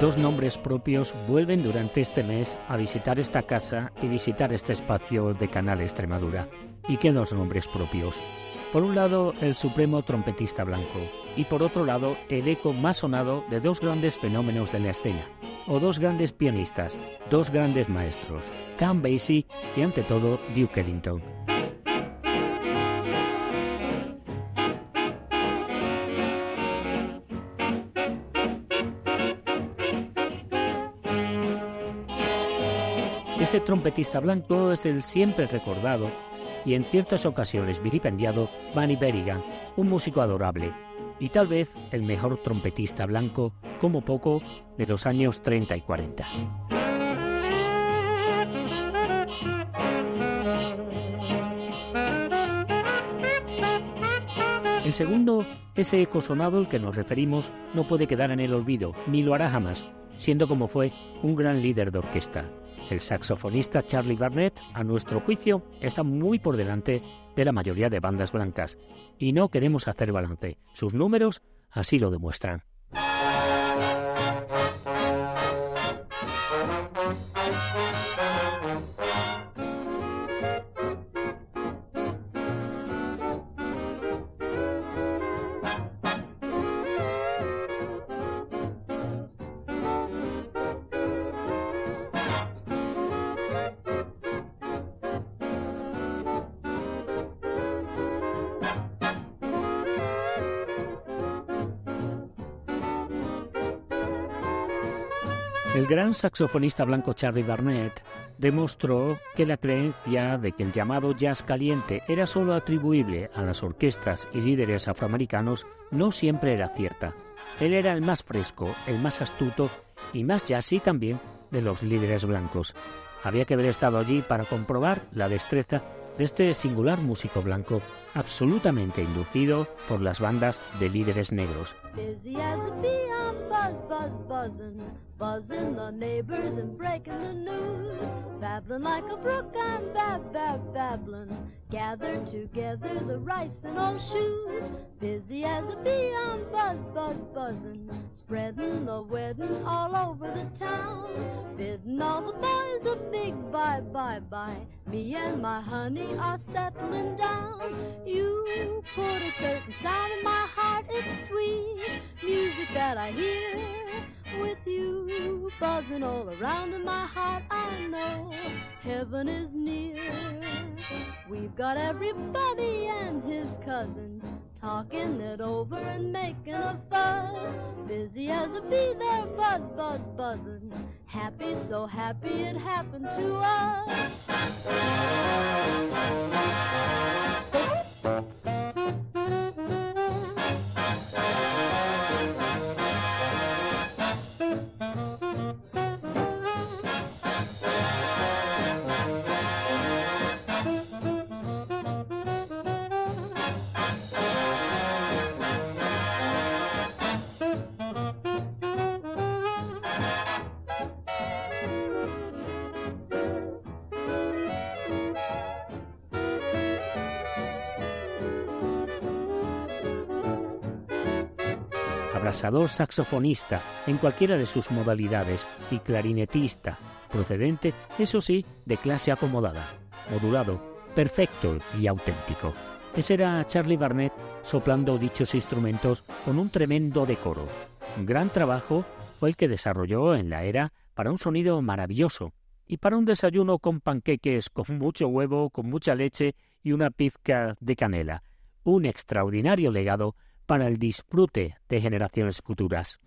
Dos nombres propios vuelven durante este mes a visitar esta casa y visitar este espacio de Canal Extremadura. ¿Y qué dos nombres propios? Por un lado, el supremo trompetista blanco, y por otro lado, el eco más sonado de dos grandes fenómenos de la escena, o dos grandes pianistas, dos grandes maestros, Cam Basie y ante todo Duke Ellington. Ese trompetista blanco es el siempre recordado y en ciertas ocasiones vilipendiado Bunny Berrigan, un músico adorable y tal vez el mejor trompetista blanco, como poco, de los años 30 y 40. El segundo, ese eco sonado al que nos referimos, no puede quedar en el olvido, ni lo hará jamás, siendo como fue un gran líder de orquesta. El saxofonista Charlie Barnett, a nuestro juicio, está muy por delante de la mayoría de bandas blancas, y no queremos hacer balance. Sus números así lo demuestran. El gran saxofonista blanco Charlie Barnett demostró que la creencia de que el llamado jazz caliente era solo atribuible a las orquestas y líderes afroamericanos no siempre era cierta. Él era el más fresco, el más astuto y más jazzy también de los líderes blancos. Había que haber estado allí para comprobar la destreza de este singular músico blanco, absolutamente inducido por las bandas de líderes negros. Buzzing the neighbors and breaking the news. Babbling like a brook, I'm bab, bab, babbling. Gather together the rice and old shoes. Busy as a bee, I'm buzz, buzz, buzzing. Spreading the wedding all over the town. Bidding all the boys a big bye, bye, bye. Me and my honey are settling down. You put a certain sound in my heart, it's sweet. Music that I hear with you buzzing all around in my heart. I know heaven is near. We've got everybody and his cousins talking it over and making a fuss. Busy as a bee there buzz buzz buzzing. Happy so happy it happened to us abrasador saxofonista en cualquiera de sus modalidades y clarinetista, procedente, eso sí, de clase acomodada, modulado, perfecto y auténtico. Ese era Charlie Barnett soplando dichos instrumentos con un tremendo decoro. Un gran trabajo fue el que desarrolló en la era para un sonido maravilloso y para un desayuno con panqueques, con mucho huevo, con mucha leche y una pizca de canela. Un extraordinario legado para el disfrute de generaciones futuras.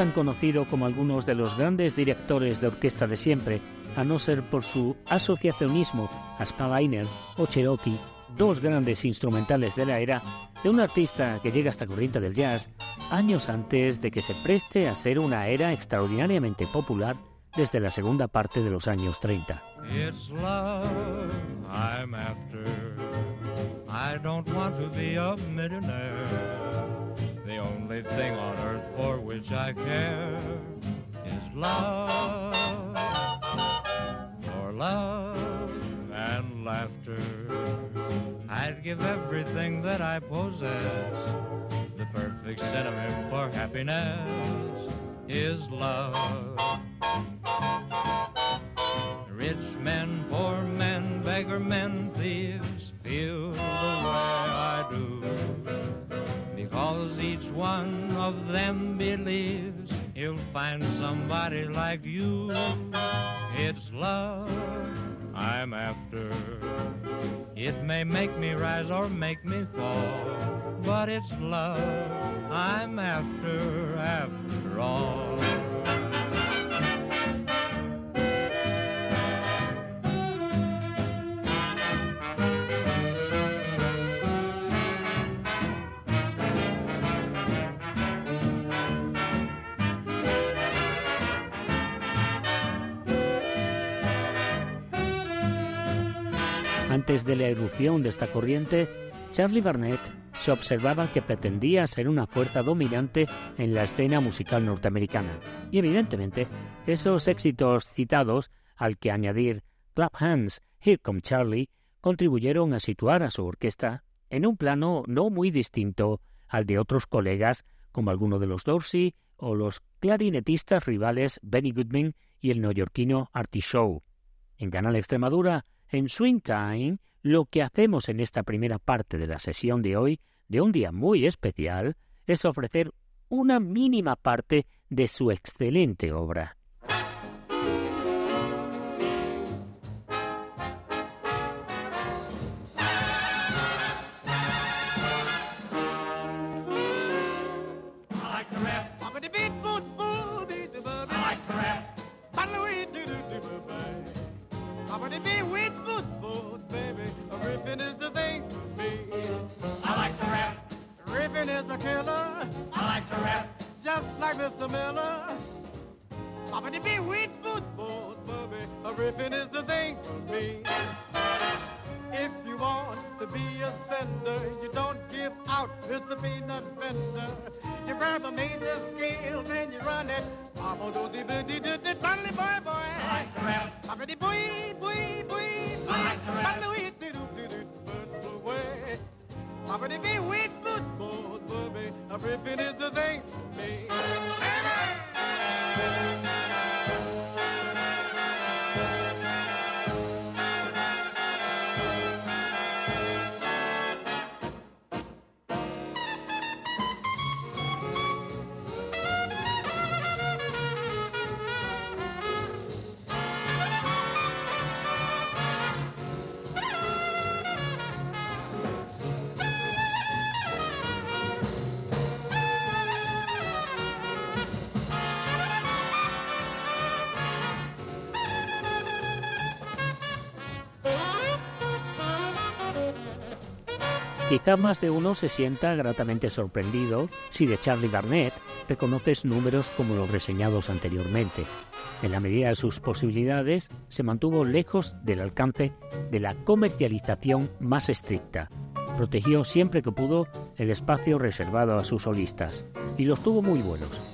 Tan conocido como algunos de los grandes directores de orquesta de siempre, a no ser por su asociacionismo a Skyliner o Cherokee, dos grandes instrumentales de la era, de un artista que llega hasta corriente del jazz años antes de que se preste a ser una era extraordinariamente popular desde la segunda parte de los años 30. I don't want to be a millionaire. Only thing on earth for which I care is love. For love and laughter, I'd give everything that I possess. The perfect sentiment for happiness is love. Rich men, poor men, beggar men, thieves feel the way I do. Because each one of them believes he'll find somebody like you. It's love I'm after. It may make me rise or make me fall, but it's love I'm after after all. Antes de la erupción de esta corriente, Charlie Barnett se observaba que pretendía ser una fuerza dominante en la escena musical norteamericana. Y evidentemente, esos éxitos citados, al que añadir Clap Hands, Here Come Charlie, contribuyeron a situar a su orquesta en un plano no muy distinto al de otros colegas como alguno de los Dorsey o los clarinetistas rivales Benny Goodman y el neoyorquino Artie Shaw. En Canal Extremadura en Swing Time, lo que hacemos en esta primera parte de la sesión de hoy, de un día muy especial, es ofrecer una mínima parte de su excelente obra. Quizá más de uno se sienta gratamente sorprendido si de Charlie Barnett reconoces números como los reseñados anteriormente. En la medida de sus posibilidades, se mantuvo lejos del alcance de la comercialización más estricta. Protegió siempre que pudo el espacio reservado a sus solistas y los tuvo muy buenos.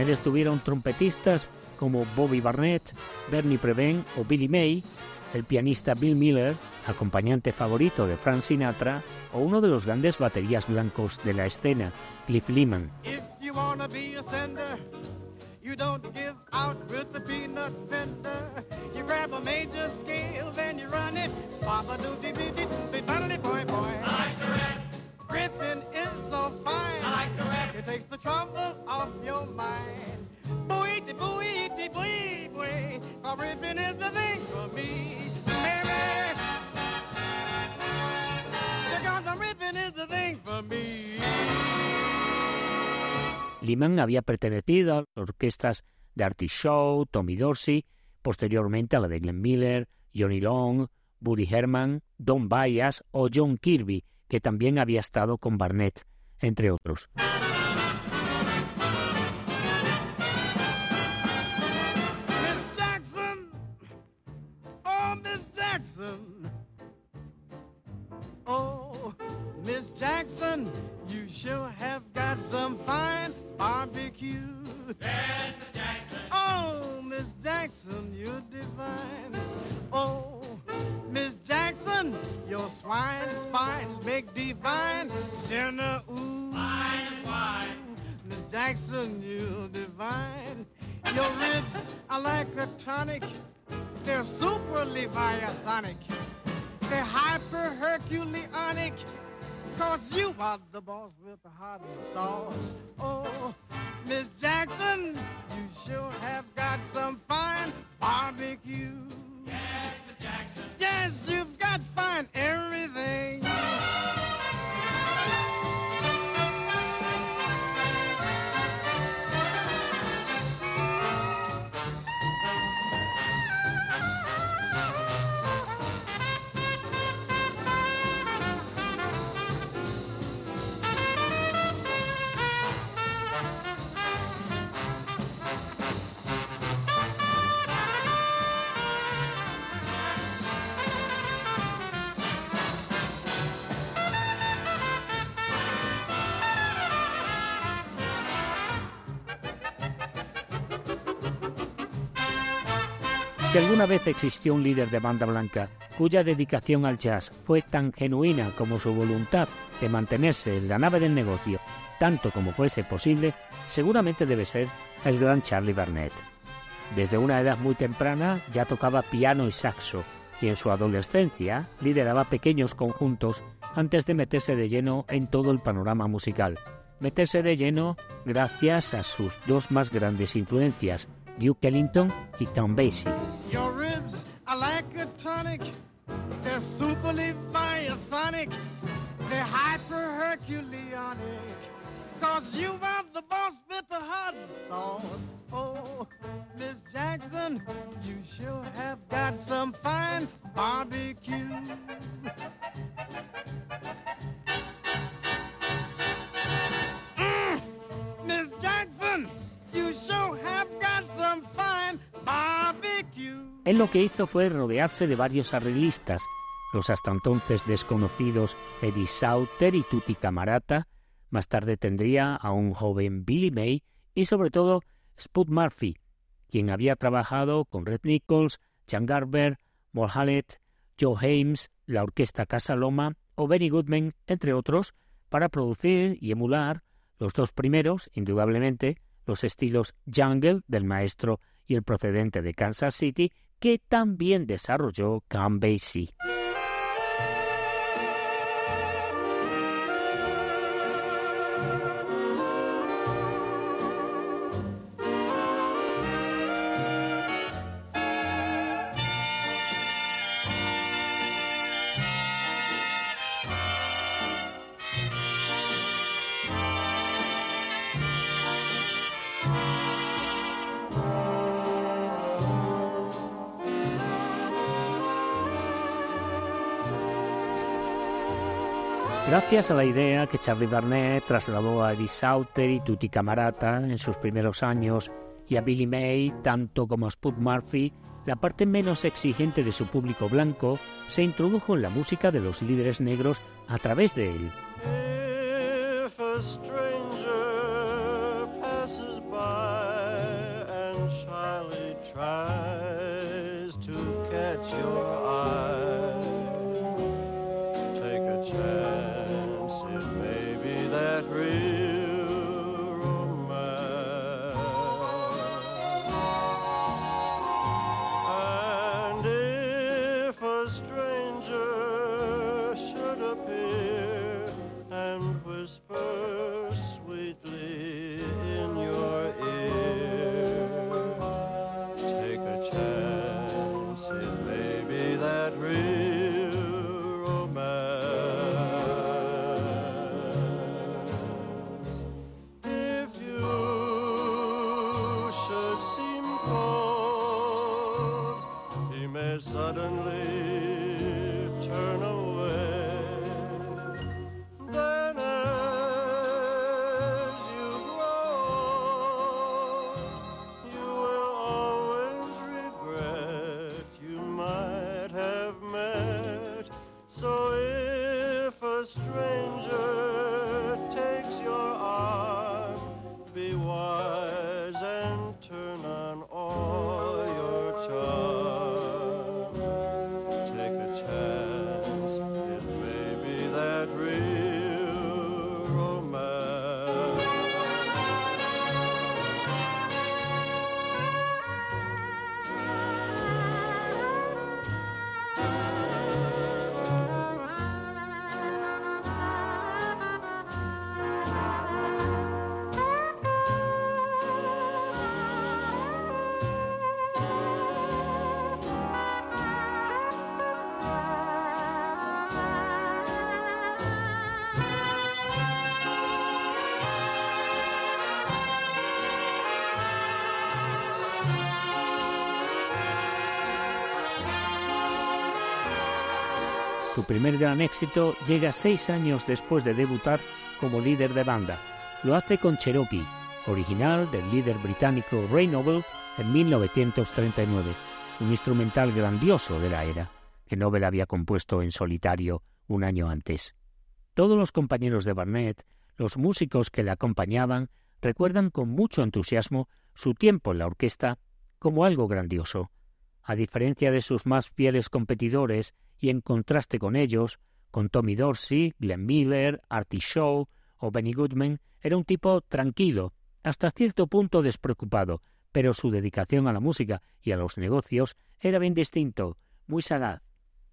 Él estuvieron trompetistas como Bobby Barnett, Bernie Previn o Billy May, el pianista Bill Miller, acompañante favorito de Frank Sinatra, o uno de los grandes baterías blancos de la escena, Cliff Lehman. You don't give out with the peanut vendor. You grab a major scale, then you run it. Papa do dee dee dee dee boy boy. I like riffing is so fine. I like the riff. It takes the trouble off your mind. Booey de booey de booey booey. A riffing is the thing for me, baby. Because the riffing is the thing for me. Liman había pertenecido a las orquestas de Artie Shaw, Tommy Dorsey, posteriormente a la de Glenn Miller, Johnny Long, Buddy Herman, Don Byas o John Kirby, que también había estado con Barnett, entre otros. Oh, Miss Jackson, you sure have got some fine barbecue. Yes, Miss Jackson. Oh, Miss Jackson, you're divine. Oh, Miss Jackson, your swine spines make divine dinner. Ooh, fine and fine. Miss Jackson, you're divine. Your ribs are like a tonic. They're super leviathanic. They're hyper Herculeanic. Cause you are the boss with the hot sauce. Oh, Miss Jackson, you sure have got some fine barbecue. Yes, Jackson. Yes, you've got fine everything. Si alguna vez existió un líder de banda blanca cuya dedicación al jazz fue tan genuina como su voluntad de mantenerse en la nave del negocio tanto como fuese posible, seguramente debe ser el gran Charlie Barnett. Desde una edad muy temprana ya tocaba piano y saxo y en su adolescencia lideraba pequeños conjuntos antes de meterse de lleno en todo el panorama musical. Meterse de lleno gracias a sus dos más grandes influencias, Duke Ellington y Tom Basie. Your ribs are like a tonic. They're super leviathanic. They're hyper Herculeanic. Cause you are the boss with the hot sauce. Oh, Miss Jackson, you sure have got some fine barbecue. Él lo que hizo fue rodearse de varios arreglistas, los hasta entonces desconocidos Eddie Sauter y Tutti Camarata, más tarde tendría a un joven Billy May y sobre todo Spud Murphy, quien había trabajado con Red Nichols, Jan Garber, Moll Hallett, Joe Hames, la orquesta Casa Loma o Benny Goodman, entre otros, para producir y emular los dos primeros, indudablemente, los estilos jungle del maestro y el procedente de Kansas City, que también desarrolló Count. Gracias a la idea que Charlie Barnett trasladó a Eddie Sauter y Tutti Camarata en sus primeros años y a Billy May, tanto como a Spud Murphy, la parte menos exigente de su público blanco se introdujo en la música de los líderes negros a través de él. If a Su primer gran éxito llega seis años después de debutar como líder de banda. Lo hace con Cherokee, original del líder británico Ray Noble en 1939, un instrumental grandioso de la era, que Noble había compuesto en solitario un año antes. Todos los compañeros de Barnett, los músicos que le acompañaban, recuerdan con mucho entusiasmo su tiempo en la orquesta como algo grandioso. A diferencia de sus más fieles competidores y en contraste con ellos, con Tommy Dorsey, Glenn Miller, Artie Shaw o Benny Goodman, era un tipo tranquilo, hasta cierto punto despreocupado, pero su dedicación a la música y a los negocios era bien distinto, muy sagaz.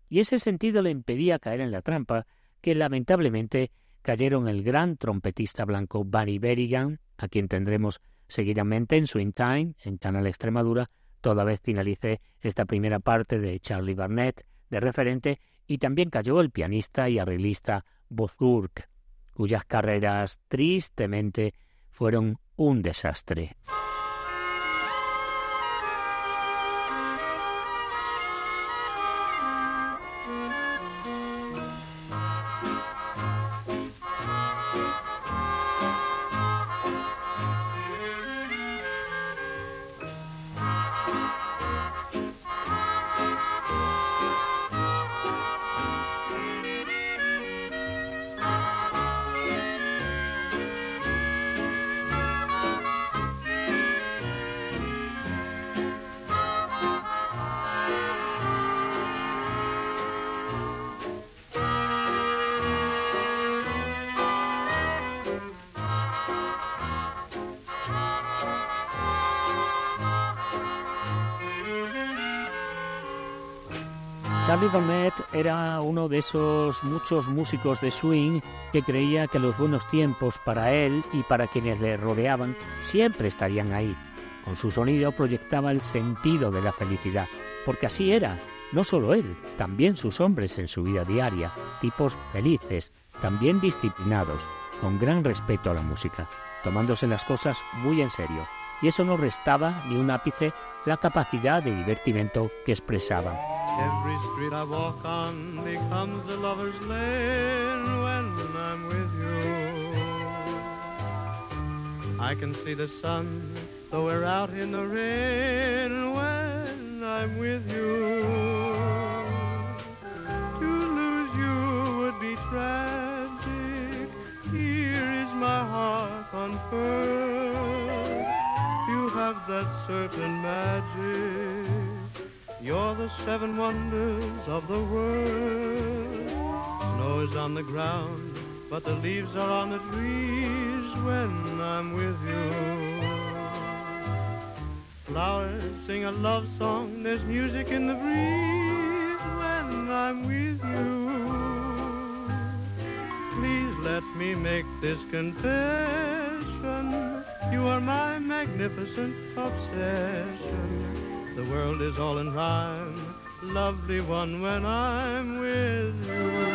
Y ese sentido le impedía caer en la trampa que lamentablemente cayeron el gran trompetista blanco Barry Berrigan, a quien tendremos seguidamente en Swing Time, en Canal Extremadura, toda vez finalice esta primera parte de Charlie Barnett, de referente, y también cayó el pianista y arreglista Bozurk, cuyas carreras tristemente fueron un desastre. Charlie Barnett era uno de esos muchos músicos de swing que creía que los buenos tiempos para él y para quienes le rodeaban siempre estarían ahí. Con su sonido proyectaba el sentido de la felicidad, porque así era, no solo él, también sus hombres en su vida diaria, tipos felices, también disciplinados, con gran respeto a la música, tomándose las cosas muy en serio, y eso no restaba ni un ápice la capacidad de divertimento que expresaban. Every street I walk on becomes a lover's lane when I'm with you. I can see the sun, though we're out in the rain when I'm with you. To lose you would be tragic. Here is my heart unfurled. You have that certain magic. You're the seven wonders of the world. Snow is on the ground, but the leaves are on the trees when I'm with you. Flowers sing a love song, there's music in the breeze when I'm with you. Please let me make this confession. You are my magnificent obsession. The world is all in rhyme, lovely one, when I'm with you.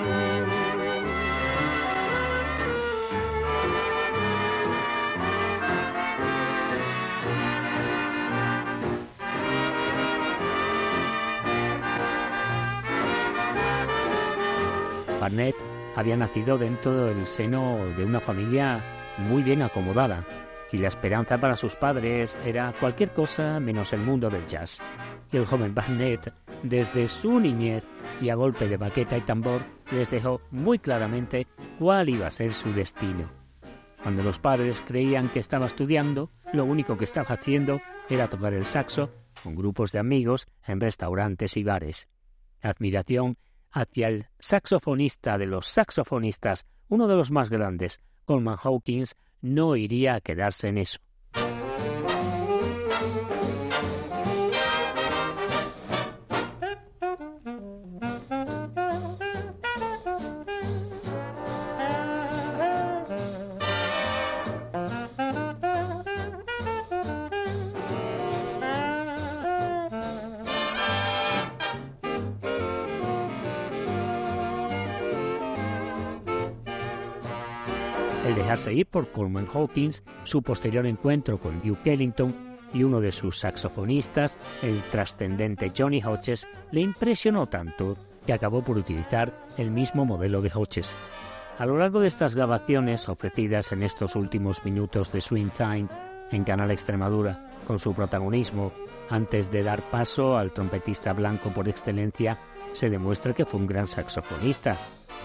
Barnett había nacido dentro del seno de una familia muy bien acomodada, y la esperanza para sus padres era cualquier cosa menos el mundo del jazz. Y el joven Barnett, desde su niñez y a golpe de baqueta y tambor, les dejó muy claramente cuál iba a ser su destino. Cuando los padres creían que estaba estudiando, lo único que estaba haciendo era tocar el saxo con grupos de amigos en restaurantes y bares. admiración hacia el saxofonista de los saxofonistas, uno de los más grandes, Coleman Hawkins, no iría a quedarse en eso. Seguir por Coleman Hawkins, su posterior encuentro con Duke Ellington y uno de sus saxofonistas, el trascendente Johnny Hodges, le impresionó tanto que acabó por utilizar el mismo modelo de Hodges. A lo largo de estas grabaciones ofrecidas en estos últimos minutos de Swing Time en Canal Extremadura, con su protagonismo, antes de dar paso al trompetista blanco por excelencia, se demuestra que fue un gran saxofonista,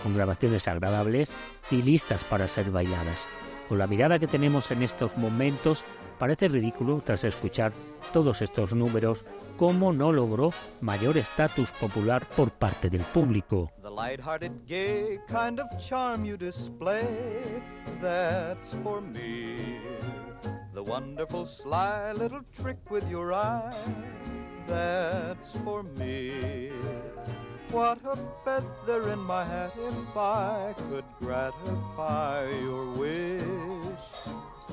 con grabaciones agradables y listas para ser bailadas. Con la mirada que tenemos en estos momentos, parece ridículo, tras escuchar todos estos números, cómo no logró mayor estatus popular por parte del público. The What a feather in my hat if I could gratify your wish.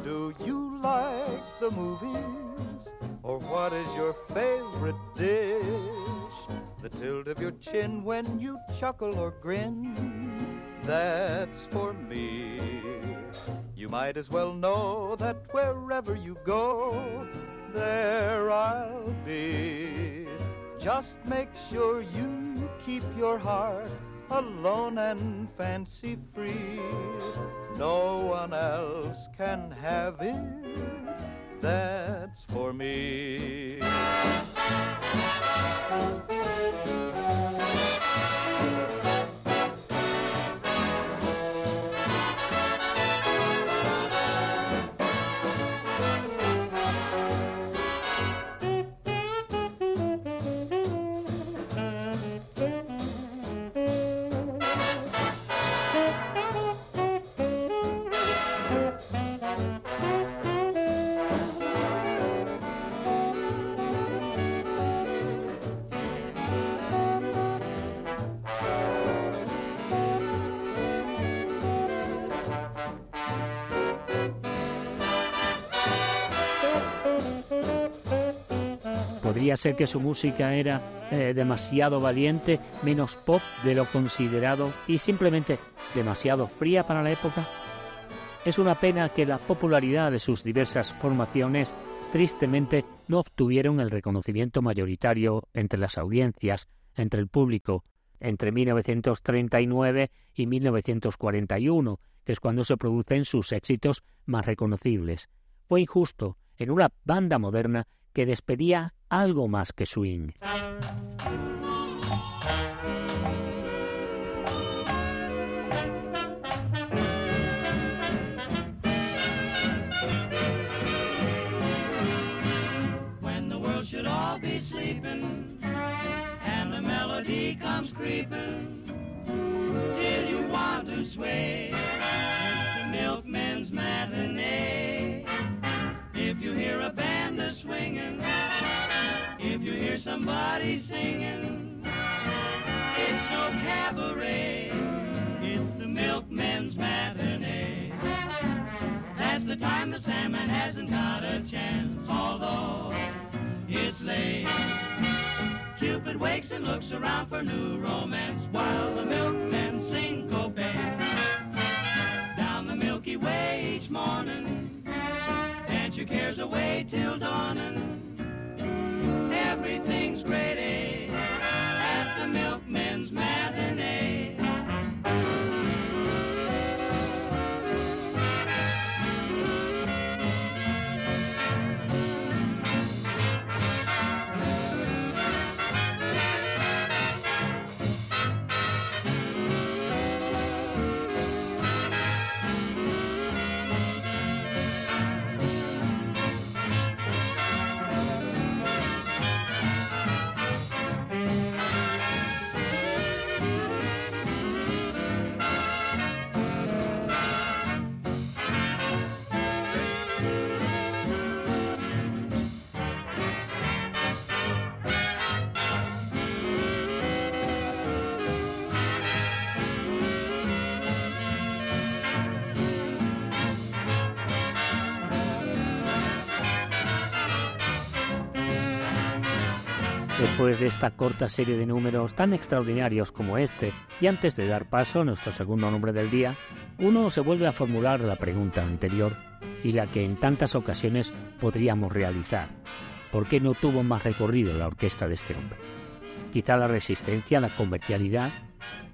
Do you like the movies? Or what is your favorite dish? The tilt of your chin when you chuckle or grin, that's for me. You might as well know that wherever you go, there I'll be. Just make sure you keep your heart alone and fancy free. No one else can have it. That's for me. Podría ser que su música era eh, demasiado valiente, menos pop de lo considerado y simplemente demasiado fría para la época. Es una pena que la popularidad de sus diversas formaciones tristemente no obtuvieron el reconocimiento mayoritario entre las audiencias, entre el público, entre 1939 y 1941, que es cuando se producen sus éxitos más reconocibles. Fue injusto en una banda moderna que despedía algo más que swing. When the world should all be sleeping and the melody comes creeping till you want to sway. It's the milkman's matinee. If you hear a band a swinging, hear somebody singing, it's no cabaret, it's the milkman's matinee. That's the time the salmon hasn't got a chance, although it's late. Cupid wakes and looks around for new romance while the milkmen syncope down the Milky Way each morning. Dance your cares away till dawning. Everything's great Después de esta corta serie de números tan extraordinarios como este, y antes de dar paso a nuestro segundo nombre del día, uno se vuelve a formular la pregunta anterior y la que en tantas ocasiones podríamos realizar. ¿Por qué no tuvo más recorrido la orquesta de este hombre? Quizá la resistencia, la comercialidad,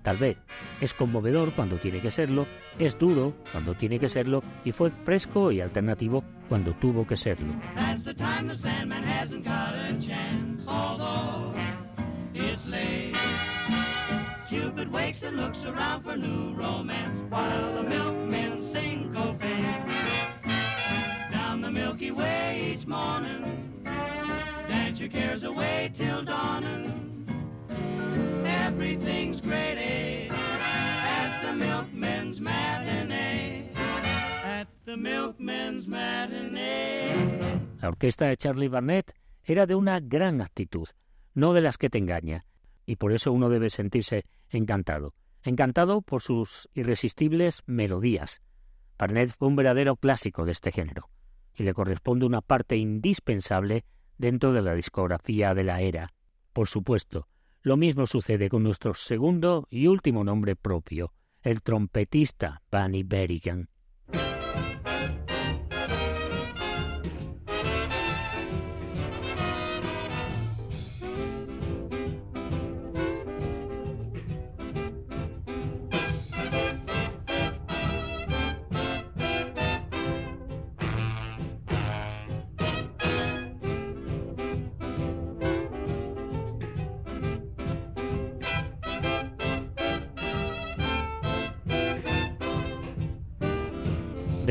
tal vez. Es conmovedor cuando tiene que serlo, es duro cuando tiene que serlo y fue fresco y alternativo cuando tuvo que serlo. Wakes and looks around for new romance while the milkmen sing Copain. Down the Milky Way each morning, dance your cares away till dawning. Everything's great eh? at the milkmen's matinee. At the milkmen's matinee. La orquesta de Charlie Barnett era de una gran actitud, no de las que te engaña, y por eso uno debe sentirse encantado. Encantado por sus irresistibles melodías. Barnett fue un verdadero clásico de este género, y le corresponde una parte indispensable dentro de la discografía de la era. Por supuesto, lo mismo sucede con nuestro segundo y último nombre propio, el trompetista Bunny Berrigan.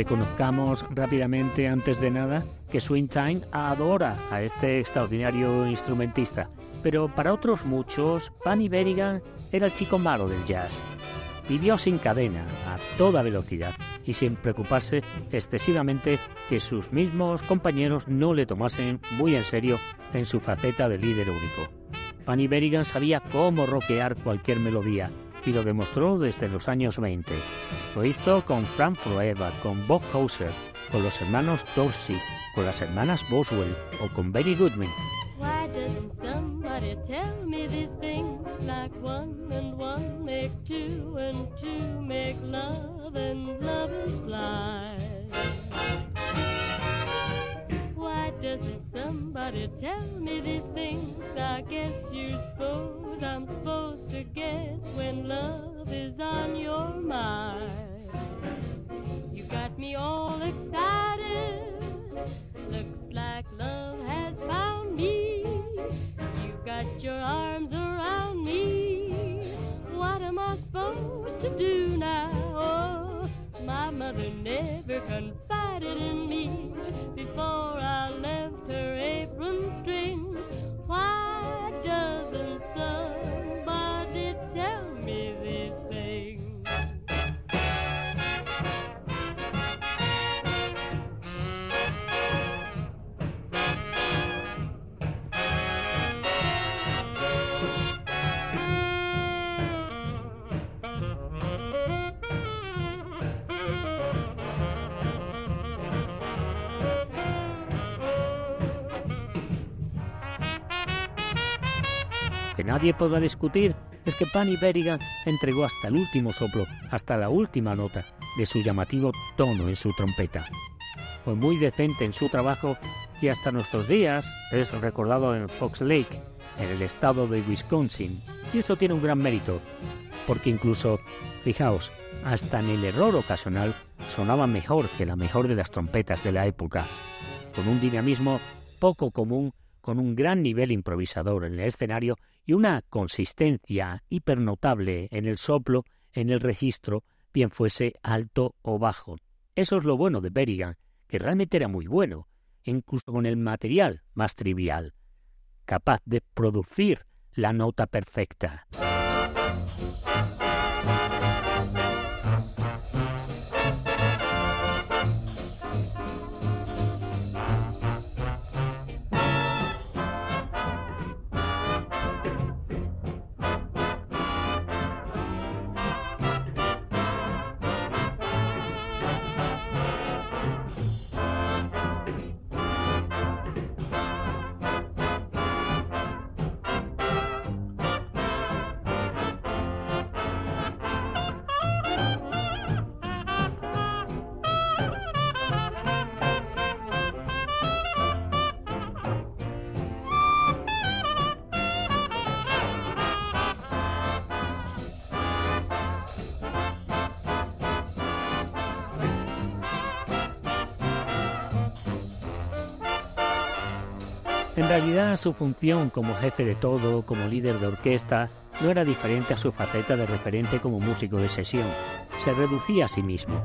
Reconozcamos rápidamente, antes de nada, que Swing Time adora a este extraordinario instrumentista, pero para otros muchos, Bunny Berrigan era el chico malo del jazz. Vivió sin cadena, a toda velocidad, y sin preocuparse excesivamente que sus mismos compañeros no le tomasen muy en serio en su faceta de líder único. Bunny Berrigan sabía cómo rockear cualquier melodía, y lo demostró desde los años 20. Lo hizo con Frank Forever, con Bob Hauser, con los hermanos Dorsey, con las hermanas Boswell o con Betty Goodman. Why doesn't somebody tell me these things? I guess you suppose I'm supposed to guess when love is on your mind. You got me all excited. Looks like love has found me. You got your arms around me. What am I supposed to do now? Oh, my mother never confided in nadie podrá discutir es que Panny Berrigan entregó hasta el último soplo, hasta la última nota de su llamativo tono en su trompeta. Fue muy decente en su trabajo y hasta nuestros días es recordado en Fox Lake, en el estado de Wisconsin. Y eso tiene un gran mérito, porque incluso, fijaos, hasta en el error ocasional sonaba mejor que la mejor de las trompetas de la época, con un dinamismo poco común, con un gran nivel improvisador en el escenario y una consistencia hipernotable en el soplo, en el registro, bien fuese alto o bajo. Eso es lo bueno de Berrigan, que realmente era muy bueno, incluso con el material más trivial, capaz de producir la nota perfecta. Realidad su función como jefe de todo, como líder de orquesta, no era diferente a su faceta de referente como músico de sesión. Se reducía a sí mismo.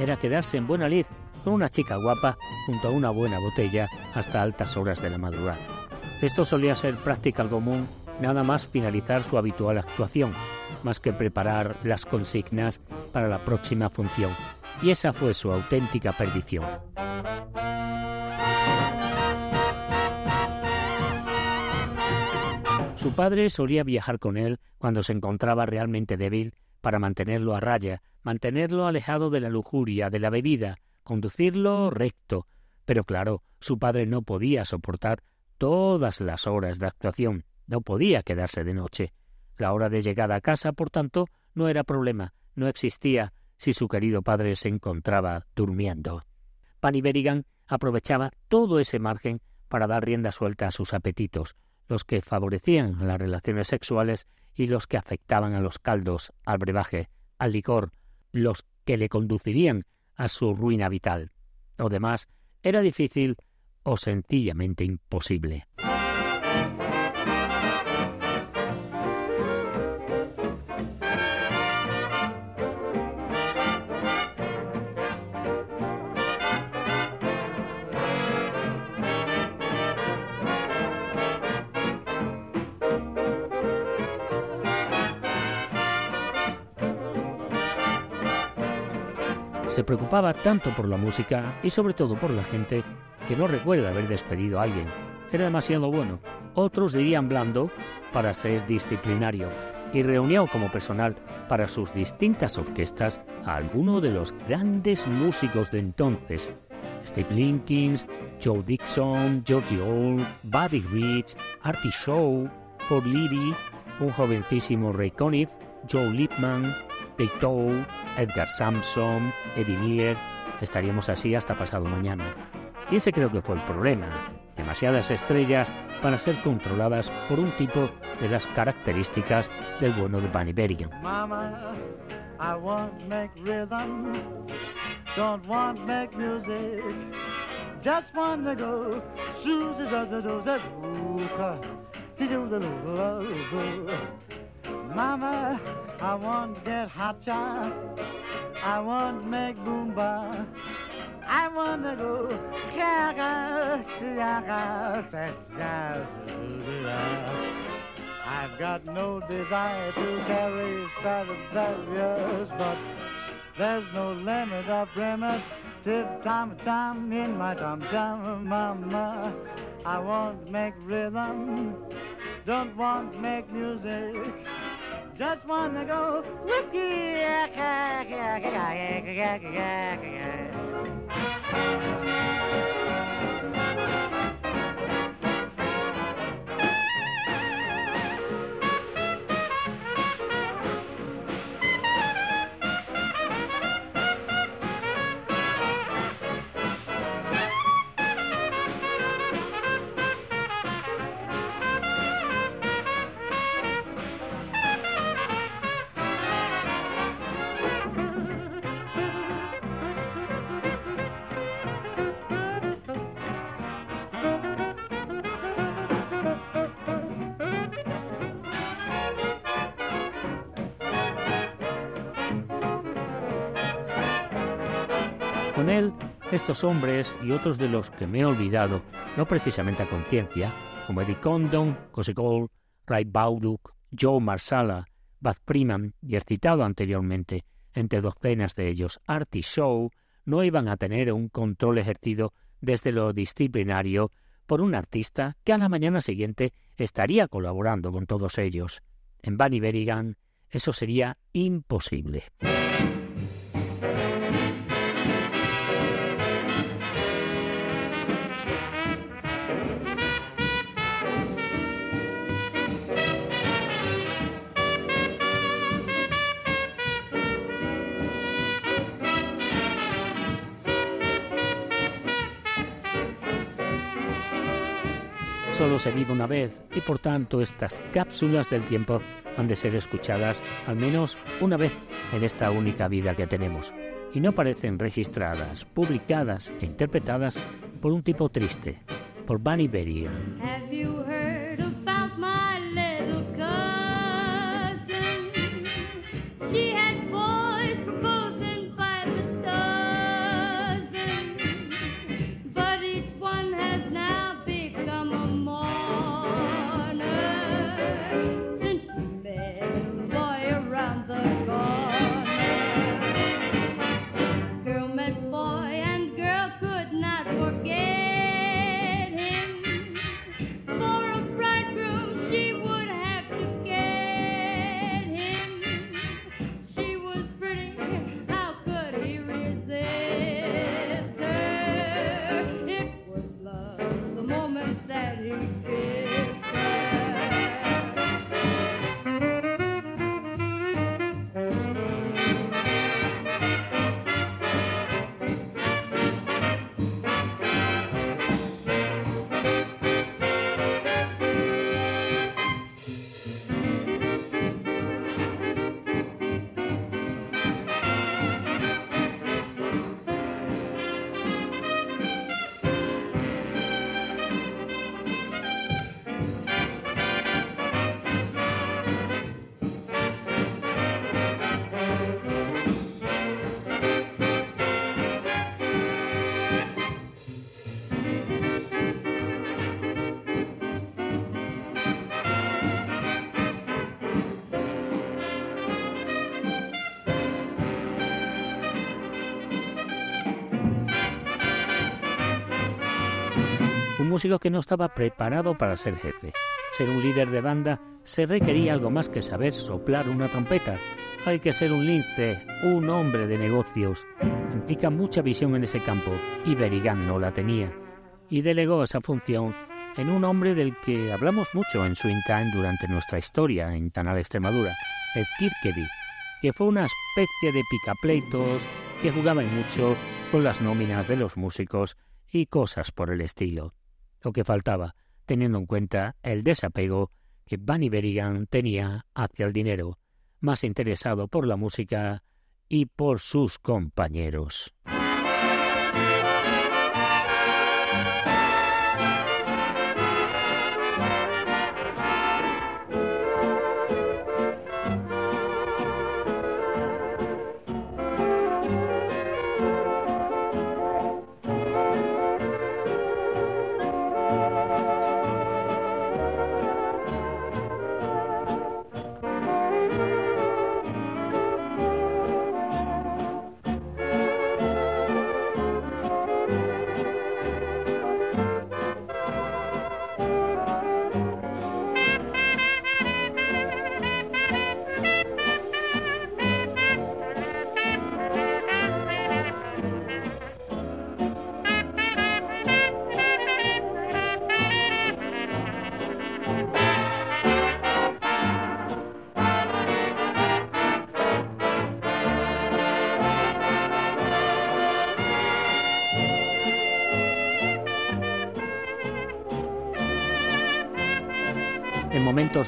Era quedarse en buena lid con una chica guapa junto a una buena botella hasta altas horas de la madrugada. Esto solía ser práctica común nada más finalizar su habitual actuación, más que preparar las consignas para la próxima función. Y esa fue su auténtica perdición. Su padre solía viajar con él cuando se encontraba realmente débil para mantenerlo a raya, mantenerlo alejado de la lujuria, de la bebida, conducirlo recto. Pero claro, su padre no podía soportar todas las horas de actuación, no podía quedarse de noche. La hora de llegada a casa, por tanto, no era problema, no existía si su querido padre se encontraba durmiendo. Panny Berrigan aprovechaba todo ese margen para dar rienda suelta a sus apetitos, los que favorecían las relaciones sexuales y los que afectaban a los caldos, al brebaje, al licor, los que le conducirían a su ruina vital. Lo demás era difícil o sencillamente imposible. Preocupaba tanto por la música y sobre todo por la gente que no recuerda haber despedido a alguien. Era demasiado bueno. Otros dirían blando para ser disciplinario y reunió como personal para sus distintas orquestas a algunos de los grandes músicos de entonces. Steve Linkins, Joe Dixon, Georgie Old, Buddy Rich, Artie Shaw, Ford Leary, un jovencísimo Ray Conniff, Joe Lipman, Dave Edgar Sampson, Eddie Miller. Estaríamos así hasta pasado mañana. Y ese creo que fue el problema. Demasiadas estrellas para ser controladas por un tipo de las características del bueno de Bunny Berrigan. Mama, I want to make rhythm, don't want make music, just want to go. Mama, I want to get hot shot. I want to make boomba. I want to go gaga, gaga, I've got no desire to carry Stradivarius, but there's no limit of limit to time time in my tom tom, mama. I want to make rhythm, don't want make music just wanna go whiskey. Yeah, yeah, yeah, Con él, estos hombres y otros de los que me he olvidado, no precisamente a conciencia, como Eddie Condon, Cosey Gold, Ray Bauduk, Joe Marsala, Bud Priman y el citado anteriormente, entre docenas de ellos, Artie Shaw, no iban a tener un control ejercido desde lo disciplinario por un artista que a la mañana siguiente estaría colaborando con todos ellos. En Bunny Berrigan eso sería imposible. Solo se vive una vez y por tanto estas cápsulas del tiempo han de ser escuchadas al menos una vez en esta única vida que tenemos y no parecen registradas, publicadas e interpretadas por un tipo triste, por Bunny Berry. Músico que no estaba preparado para ser jefe. Ser un líder de banda se requería algo más que saber soplar una trompeta. Hay que ser un lince, un hombre de negocios. Implica mucha visión en ese campo y Berrigan no la tenía. Y delegó esa función en un hombre del que hablamos mucho en Swing Time durante nuestra historia en Canal Extremadura, el Kirkeby, que fue una especie de picapleitos que jugaba mucho con las nóminas de los músicos y cosas por el estilo lo que faltaba, teniendo en cuenta el desapego que Bunny Berrigan tenía hacia el dinero, más interesado por la música y por sus compañeros.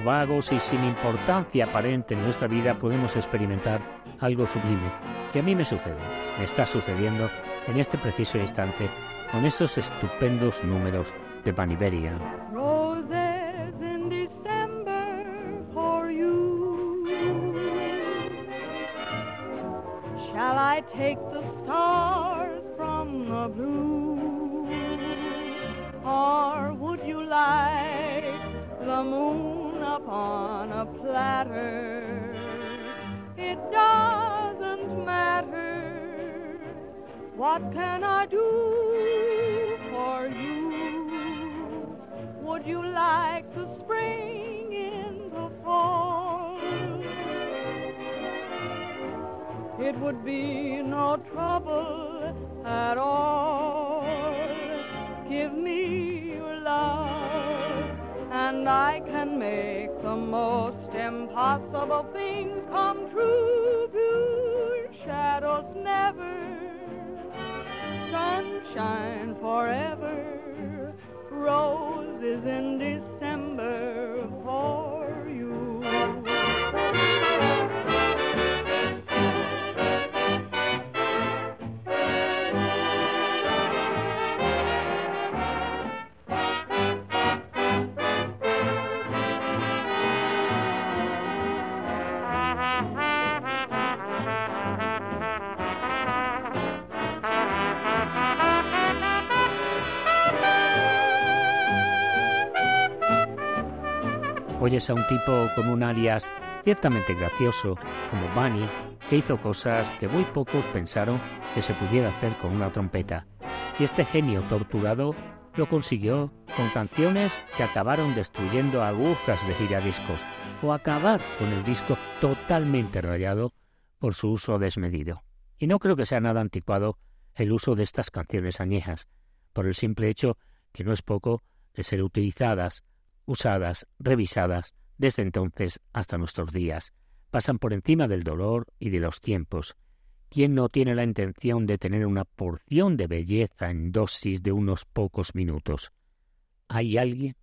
Vagos y sin importancia aparente en nuestra vida podemos experimentar algo sublime. Y a mí me sucede, me está sucediendo en este preciso instante con esos estupendos números de Paniberia. Give me your love, and I can make the most impossible things come true. Blue shadows never, sunshine forever, roses in December Oyes a un tipo con un alias ciertamente gracioso, como Bunny, que hizo cosas que muy pocos pensaron que se pudiera hacer con una trompeta. Y este genio torturado lo consiguió con canciones que acabaron destruyendo agujas de giradiscos o acabar con el disco totalmente rayado por su uso desmedido. Y no creo que sea nada anticuado el uso de estas canciones añejas, por el simple hecho que no es poco de ser utilizadas usadas, revisadas, desde entonces hasta nuestros días. Pasan por encima del dolor y de los tiempos. ¿Quién no tiene la intención de tener una porción de belleza en dosis de unos pocos minutos? ¿Hay alguien?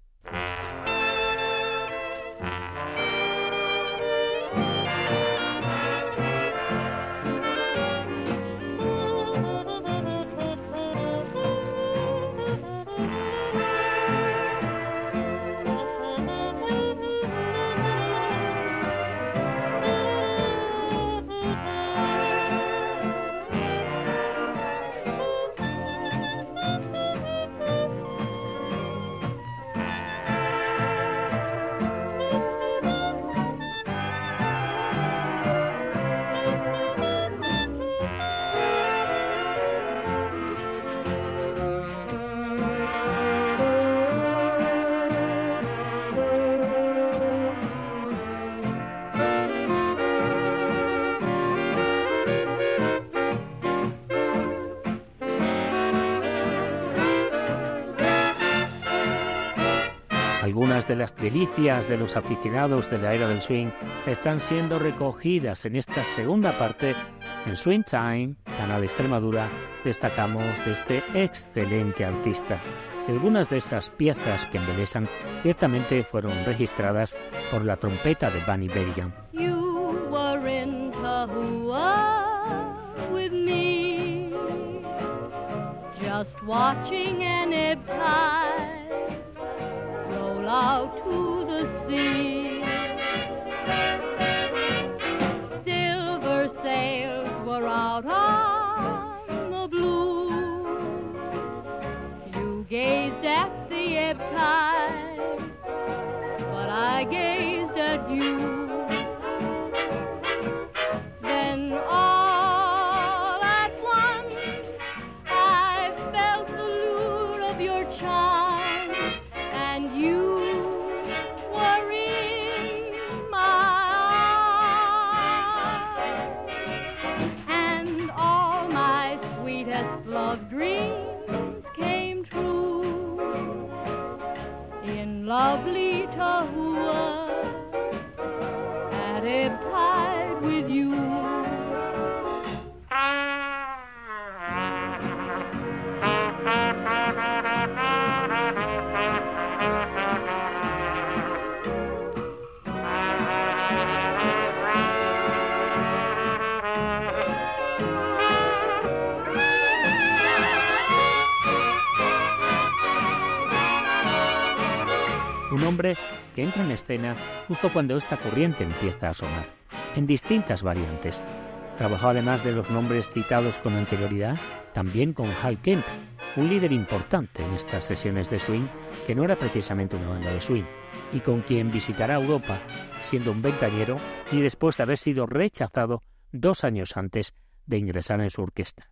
Algunas de las delicias de los aficionados de la era del swing están siendo recogidas en esta segunda parte. En Swing Time, Canal Extremadura, destacamos de este excelente artista. Algunas de esas piezas que embelesan ciertamente fueron registradas por la trompeta de Bunny Berrigan. Just watching sweetest love dreams came true. In lovely Tahua que entra en escena justo cuando esta corriente empieza a sonar, en distintas variantes. Trabajó además de los nombres citados con anterioridad, también con Hal Kemp, un líder importante en estas sesiones de swing, que no era precisamente una banda de swing, y con quien visitará Europa siendo un ventañero y después de haber sido rechazado dos años antes de ingresar en su orquesta.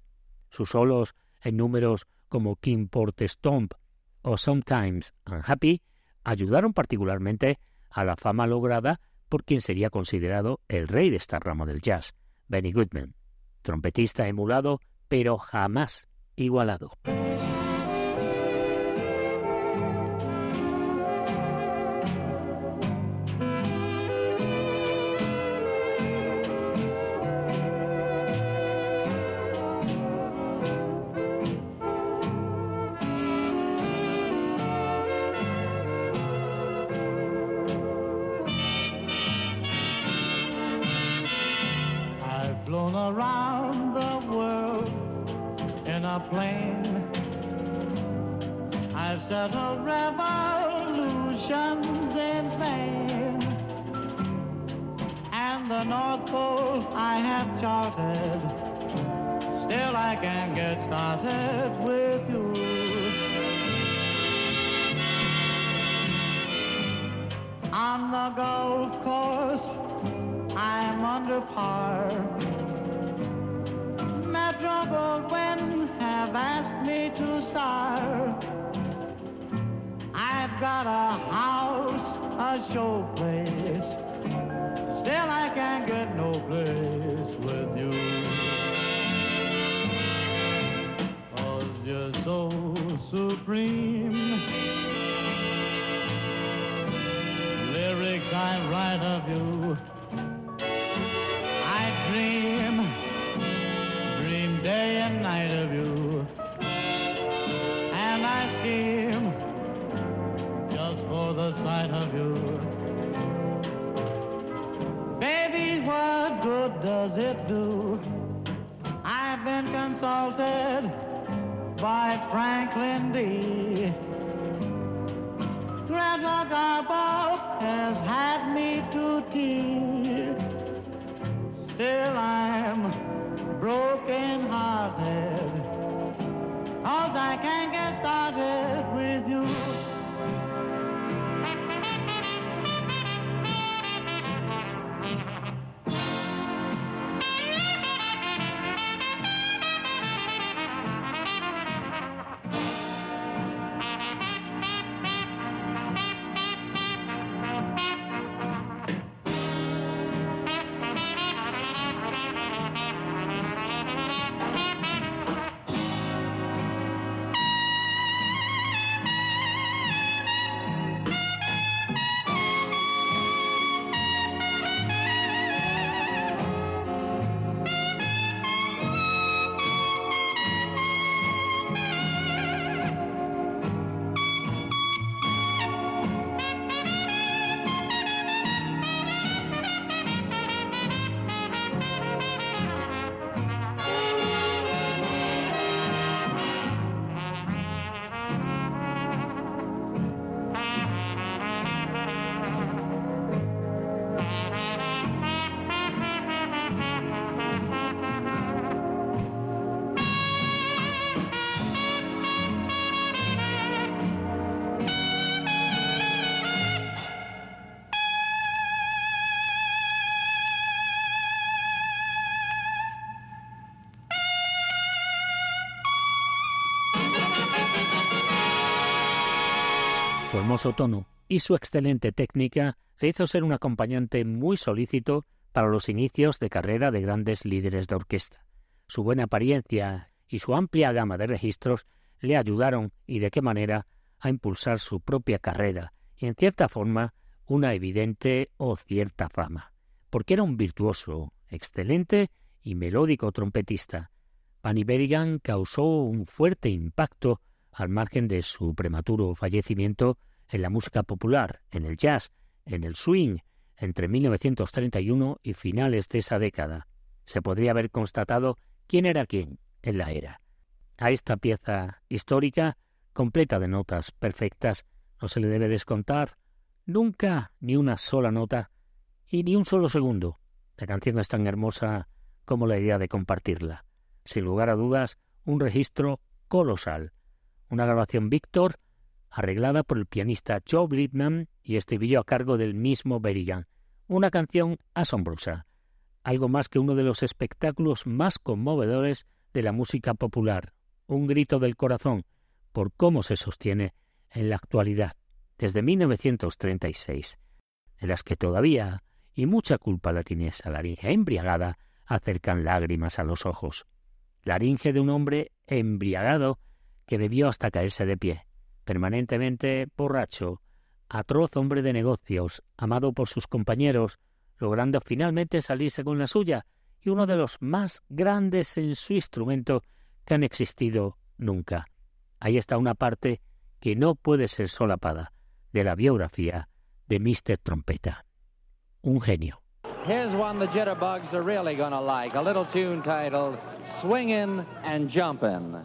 Sus solos en números como King Port Stomp o Sometimes Unhappy ayudaron particularmente a la fama lograda por quien sería considerado el rey de esta rama del jazz, Benny Goodman, trompetista emulado pero jamás igualado. ocean's ends made and the North Pole I have charted. Still, I can get started with you. On the golf course, I'm under par. Metro Goldwyn have asked me to start got a house, a showplace. Still I can't get no place with you. Cause you're so supreme. Lyrics I write of you of you. Baby, what good does it do? I've been consulted by Franklin D. Greta Garbo has had me to tea. Still I'm broken hearted. Cause I can't get started with you. Tono y su excelente técnica le hizo ser un acompañante muy solícito para los inicios de carrera de grandes líderes de orquesta. Su buena apariencia y su amplia gama de registros le ayudaron, y de qué manera, a impulsar su propia carrera y, en cierta forma, una evidente o cierta fama, porque era un virtuoso, excelente y melódico trompetista. Panny Berrigan causó un fuerte impacto al margen de su prematuro fallecimiento en la música popular, en el jazz, en el swing, entre 1931 y finales de esa década. Se podría haber constatado quién era quién en la era. A esta pieza histórica, completa de notas perfectas, no se le debe descontar nunca ni una sola nota y ni un solo segundo. La canción es tan hermosa como la idea de compartirla. Sin lugar a dudas, un registro colosal. Una grabación Victor arreglada por el pianista Joe Brittman y estribillo a cargo del mismo Berrigan. Una canción asombrosa, algo más que uno de los espectáculos más conmovedores de la música popular, un grito del corazón por cómo se sostiene en la actualidad, desde 1936, en las que todavía, y mucha culpa la tiene esa laringe embriagada, acercan lágrimas a los ojos. Laringe de un hombre embriagado que bebió hasta caerse de pie, permanentemente borracho, atroz hombre de negocios, amado por sus compañeros, logrando finalmente salirse con la suya, y uno de los más grandes en su instrumento que han existido nunca. Ahí está una parte que no puede ser solapada de la biografía de Mr. Trompeta. Un genio. Here's one the jitterbugs are really gonna like, a little tune titled Swingin' and Jumpin'.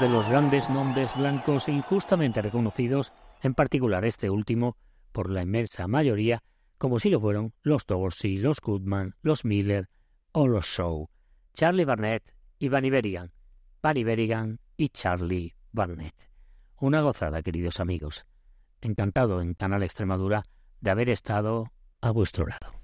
De los grandes nombres blancos e injustamente reconocidos en particular este último, por la inmensa mayoría, como si lo fueron los Dorsey, los Goodman, los Miller o los Shaw, Charlie Barnett y Bunny Berrigan, Bunny Berrigan y Charlie Barnett. Una gozada, queridos amigos. Encantado en Canal Extremadura de haber estado a vuestro lado.